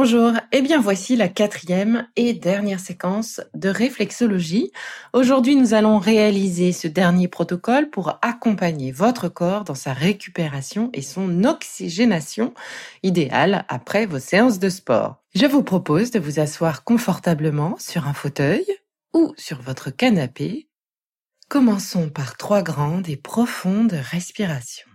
Bonjour, et eh bien voici la quatrième et dernière séquence de réflexologie. Aujourd'hui, nous allons réaliser ce dernier protocole pour accompagner votre corps dans sa récupération et son oxygénation idéale après vos séances de sport. Je vous propose de vous asseoir confortablement sur un fauteuil ou sur votre canapé. Commençons par trois grandes et profondes respirations.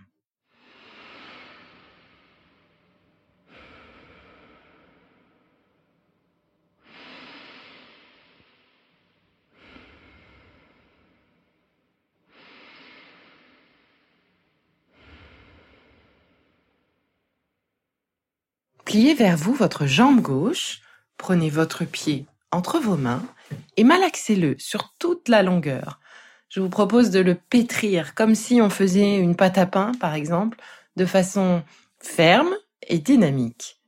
Pliez vers vous votre jambe gauche, prenez votre pied entre vos mains et malaxez-le sur toute la longueur. Je vous propose de le pétrir comme si on faisait une pâte à pain, par exemple, de façon ferme et dynamique.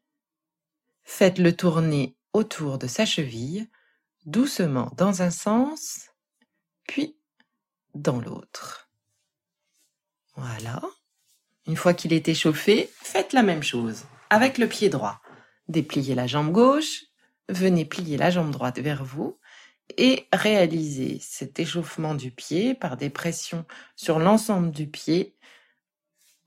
Faites-le tourner autour de sa cheville, doucement dans un sens, puis dans l'autre. Voilà. Une fois qu'il est échauffé, faites la même chose avec le pied droit. Dépliez la jambe gauche, venez plier la jambe droite vers vous et réalisez cet échauffement du pied par des pressions sur l'ensemble du pied.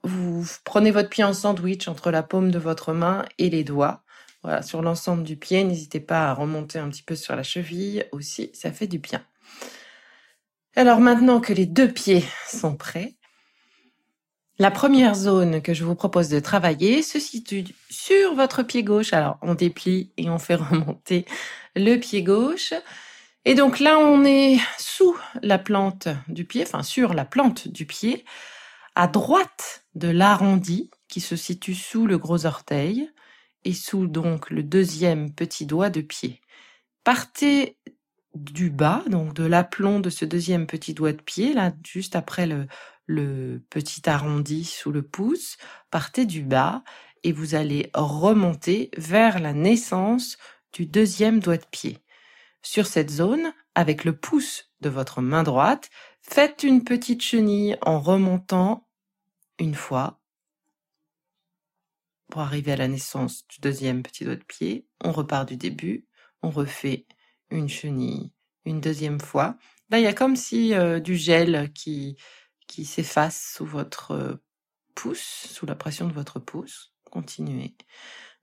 Vous prenez votre pied en sandwich entre la paume de votre main et les doigts. Voilà, sur l'ensemble du pied, n'hésitez pas à remonter un petit peu sur la cheville aussi, ça fait du bien. Alors maintenant que les deux pieds sont prêts, la première zone que je vous propose de travailler se situe sur votre pied gauche. Alors, on déplie et on fait remonter le pied gauche. Et donc là, on est sous la plante du pied, enfin sur la plante du pied, à droite de l'arrondi qui se situe sous le gros orteil et sous donc le deuxième petit doigt de pied. Partez du bas, donc de l'aplomb de ce deuxième petit doigt de pied, là, juste après le, le petit arrondi sous le pouce, partez du bas et vous allez remonter vers la naissance du deuxième doigt de pied. Sur cette zone, avec le pouce de votre main droite, faites une petite chenille en remontant une fois pour arriver à la naissance du deuxième petit doigt de pied. On repart du début, on refait une chenille une deuxième fois. Là, il y a comme si euh, du gel qui qui s'efface sous votre pouce, sous la pression de votre pouce. Continuez.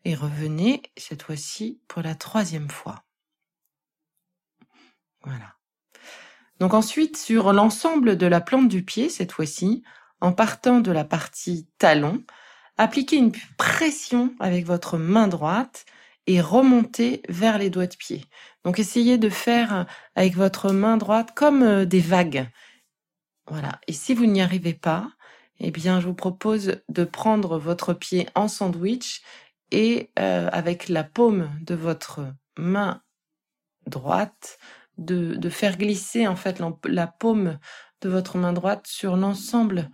Et revenez cette fois-ci pour la troisième fois. Voilà. Donc ensuite, sur l'ensemble de la plante du pied, cette fois-ci, en partant de la partie talon, appliquez une pression avec votre main droite et remontez vers les doigts de pied. Donc essayez de faire avec votre main droite comme des vagues. Voilà. Et si vous n'y arrivez pas, eh bien, je vous propose de prendre votre pied en sandwich et euh, avec la paume de votre main droite, de, de faire glisser en fait la, paume de votre main droite sur l'ensemble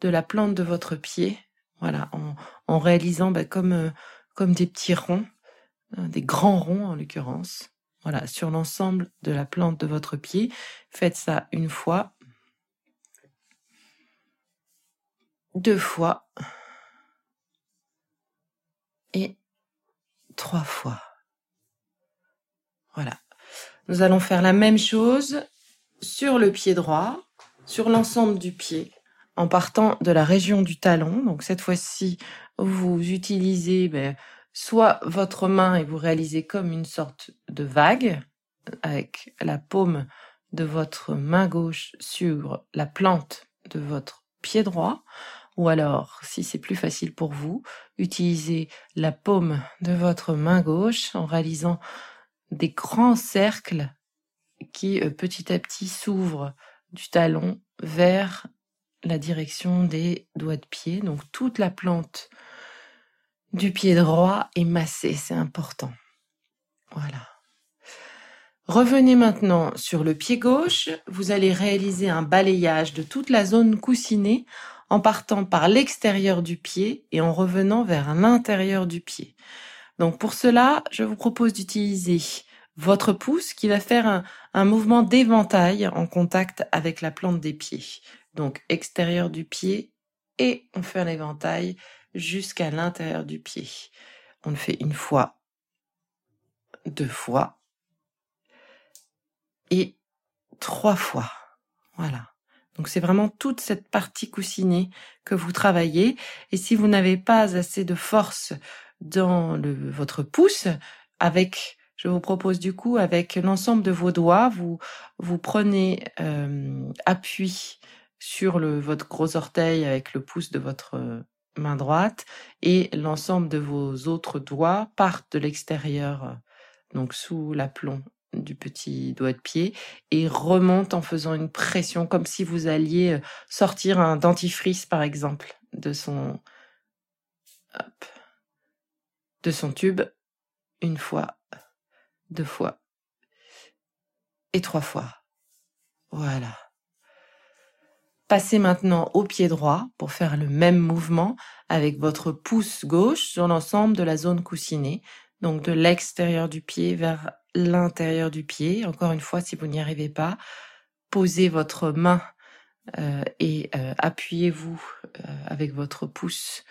de la plante de votre pied. Voilà, en, en réalisant bah, comme, euh, comme des petits ronds, euh, des grands ronds en l'occurrence. Voilà, sur l'ensemble de la plante de votre pied. Faites ça une fois, deux fois et trois fois. Voilà. Nous allons faire la même chose sur le pied droit, sur l'ensemble du pied, en partant de la région du talon. Donc cette fois-ci, vous utilisez ben, soit votre main et vous réalisez comme une sorte de vague avec la paume de votre main gauche sur la plante de votre pied droit, ou alors, si c'est plus facile pour vous, utilisez la paume de votre main gauche en réalisant des grands cercles qui euh, petit à petit s'ouvrent du talon vers la direction des doigts de pied. Donc toute la plante du pied droit est massée, c'est important. Voilà. Revenez maintenant sur le pied gauche. Vous allez réaliser un balayage de toute la zone coussinée en partant par l'extérieur du pied et en revenant vers l'intérieur du pied. Donc pour cela, je vous propose d'utiliser votre pouce qui va faire un, mouvement d'éventail en contact avec la plante des pieds. Donc extérieur du pied et on fait un éventail jusqu'à l'intérieur du pied. On le fait une fois, deux fois, et trois fois. Voilà. Donc c'est vraiment toute cette partie coussinée que vous travaillez. Et si vous n'avez pas assez de force dans votre pouce, avec, je vous propose du coup, avec l'ensemble de vos doigts, vous vous prenez euh, appui sur le, votre gros orteil avec le pouce de votre main droite et l'ensemble de vos autres doigts partent de l'extérieur, donc sous l'aplomb du petit doigt de pied et remonte en faisant une pression comme si vous alliez euh, sortir un dentifrice par exemple de son de son tube une fois, deux fois et trois fois. Voilà. Passez maintenant au pied droit pour faire le même mouvement avec votre pouce gauche sur l'ensemble de la zone coussinée, donc de l'extérieur du pied vers l'intérieur du pied. Encore une fois, si vous n'y arrivez pas, posez votre main euh, et euh, appuyez-vous euh, avec votre pouce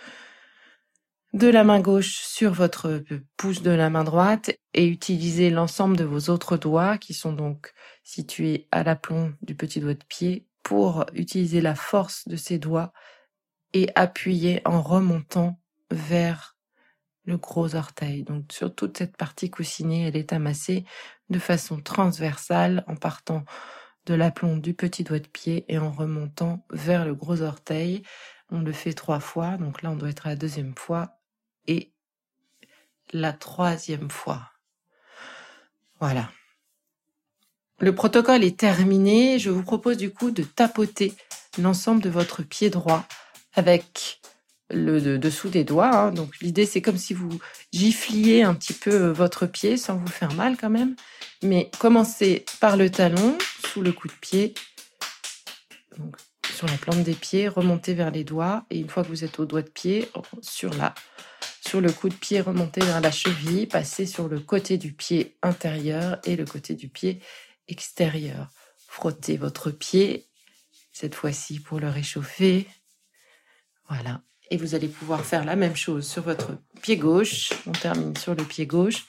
de la main gauche sur votre pouce de la main droite et utilisez l'ensemble de vos autres doigts qui sont donc situés à l'aplomb du petit doigt de pied pour utiliser la force de ces doigts et appuyer en remontant vers le gros orteil. Donc sur toute cette partie coussinée, elle est amassée de façon transversale en partant de l'aplomb du petit doigt de pied et en remontant vers le gros orteil. On le fait trois fois, donc là on doit être à la deuxième fois et la troisième fois. Voilà. Le protocole est terminé. Je vous propose du coup de tapoter l'ensemble de votre pied droit avec le dessous des doigts. Hein. Donc l'idée c'est comme si vous gifliez un petit peu euh, votre pied sans vous faire mal quand même. Mais commencez par le talon, sous le coup de pied, sur la plante des pieds, remontez vers les doigts et une fois que vous êtes au doigt de pied, sur la sur le coup de pied, remontez vers la cheville, passez sur le côté du pied intérieur et le côté du pied extérieur. Frottez votre pied, cette fois-ci pour le réchauffer. Voilà. Et vous allez pouvoir faire la même chose sur votre pied gauche. On termine sur le pied gauche.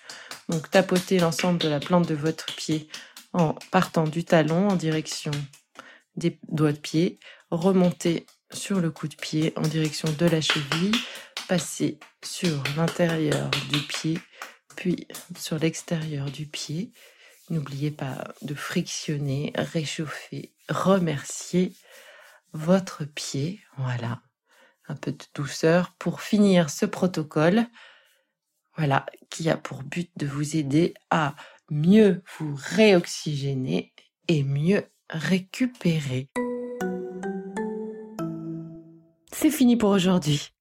Donc tapotez l'ensemble de la plante de votre pied en partant du talon en direction des doigts de pied. Remontez sur le coup de pied en direction de la cheville. Passez sur l'intérieur du pied, puis sur l'extérieur du pied. N'oubliez pas de frictionner, réchauffer, remercier votre pied. Voilà un peu de douceur pour finir ce protocole. Voilà, qui a pour but de vous aider à mieux vous réoxygéner et mieux récupérer. C'est fini pour aujourd'hui.